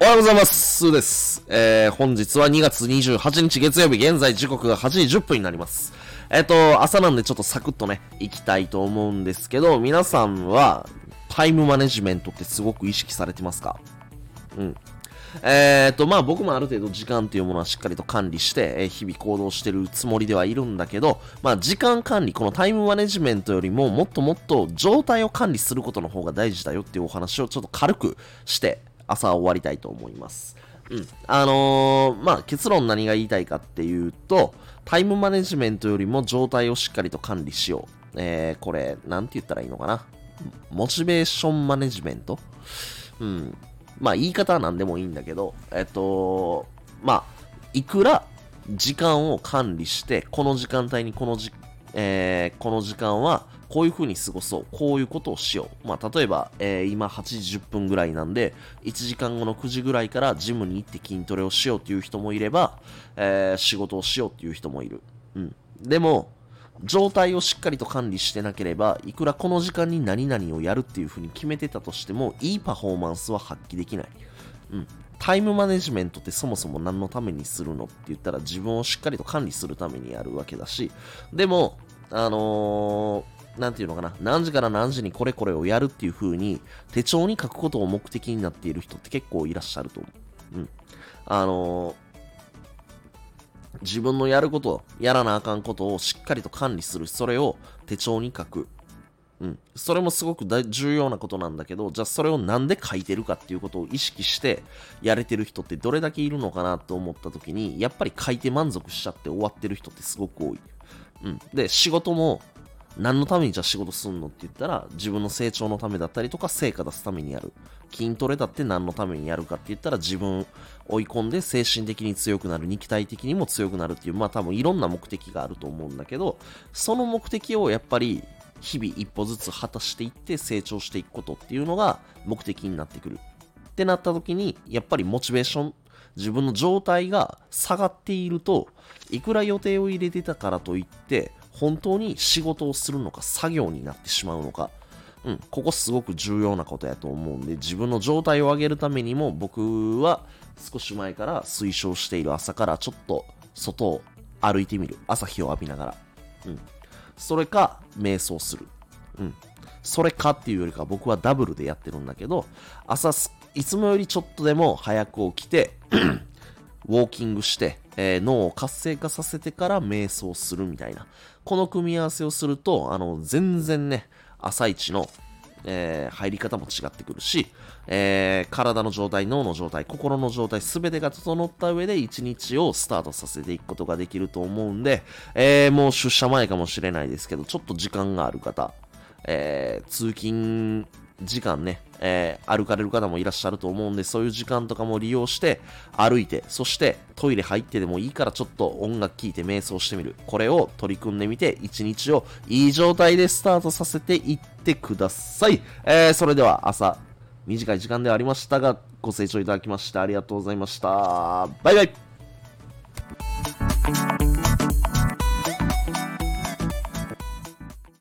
おはようございます。すーです。えー、本日は2月28日月曜日、現在時刻が8時10分になります。えっ、と、朝なんでちょっとサクッとね、行きたいと思うんですけど、皆さんは、タイムマネジメントってすごく意識されてますか？うん。えーと、まあ僕もある程度時間というものはしっかりと管理して、えー日々行動してるつもりではいるんだけど、まあ時間管理、このタイムマネジメントよりももっともっと状態を管理することの方が大事だよっていうお話をちょっと軽くして、朝終わりたいと思います。うん。あのーまあ結論何が言いたいかっていうと、タイムマネジメントよりも状態をしっかりと管理しよう。えー、これ、なんて言ったらいいのかな？モチベーションマネジメント？うん。まあ言い方は何でもいいんだけど、えっと、まあ、いくら時間を管理して、この時間帯にこのじ、えーこの時間はこういう風に過ごそう、こういうことをしよう。まあ例えば、えー今8時10分ぐらいなんで、1時間後の9時ぐらいからジムに行って筋トレをしようっていう人もいれば、えー仕事をしようっていう人もいる。うん。でも、状態をしっかりと管理してなければ、いくらこの時間に何々をやるっていう風に決めてたとしても、いいパフォーマンスは発揮できない。うん。タイムマネジメントってそもそも何のためにするのって言ったら自分をしっかりと管理するためにやるわけだし、でも、あのーなんていうのかな、何時から何時にこれこれをやるっていう風に手帳に書くことを目的になっている人って結構いらっしゃると思う。うん。あの自分のやること、やらなあかんことをしっかりと管理する。それを手帳に書く。うん。それもすごく大重要なことなんだけど、じゃあそれをなんで書いてるかっていうことを意識してやれてる人ってどれだけいるのかなと思った時に、やっぱり書いて満足しちゃって終わってる人ってすごく多い。うん。で、仕事も何のためにじゃあ仕事すんのって言ったら、自分の成長のためだったりとか、成果出すためにやる。筋トレだって何のためにやるかって言ったら、自分追い込んで精神的に強くなる、肉体的にも強くなるっていう、まあ多分いろんな目的があると思うんだけど、その目的をやっぱり日々一歩ずつ果たしていって成長していくことっていうのが目的になってくる。ってなった時に、やっぱりモチベーション、自分の状態が下がっていると、いくら予定を入れてたからといって、本当に仕事をするのか作業になってしまうのか、うん、ここすごく重要なことやと思うんで、自分の状態を上げるためにも、僕は少し前から推奨している朝からちょっと外を歩いてみる。朝日を浴びながら。うん。それか、瞑想する。うん。それかっていうよりか僕はダブルでやってるんだけど、朝、いつもよりちょっとでも早く起きて、ウォーキングして、えー脳を活性化させてから瞑想するみたいな。この組み合わせをすると、あの、全然ね、朝一の、えー入り方も違ってくるし、えー体の状態、脳の状態、心の状態、すべてが整った上で一日をスタートさせていくことができると思うんで、えもう出社前かもしれないですけど、ちょっと時間がある方、え通勤時間ね、えー歩かれる方もいらっしゃると思うんで、そういう時間とかも利用して、歩いて、そしてトイレ入ってでもいいからちょっと音楽聴いて瞑想してみる。これを取り組んでみて、一日をいい状態でスタートさせていってください。えーそれでは朝、短い時間ではありましたが、ご清聴いただきましてありがとうございました。バイバイ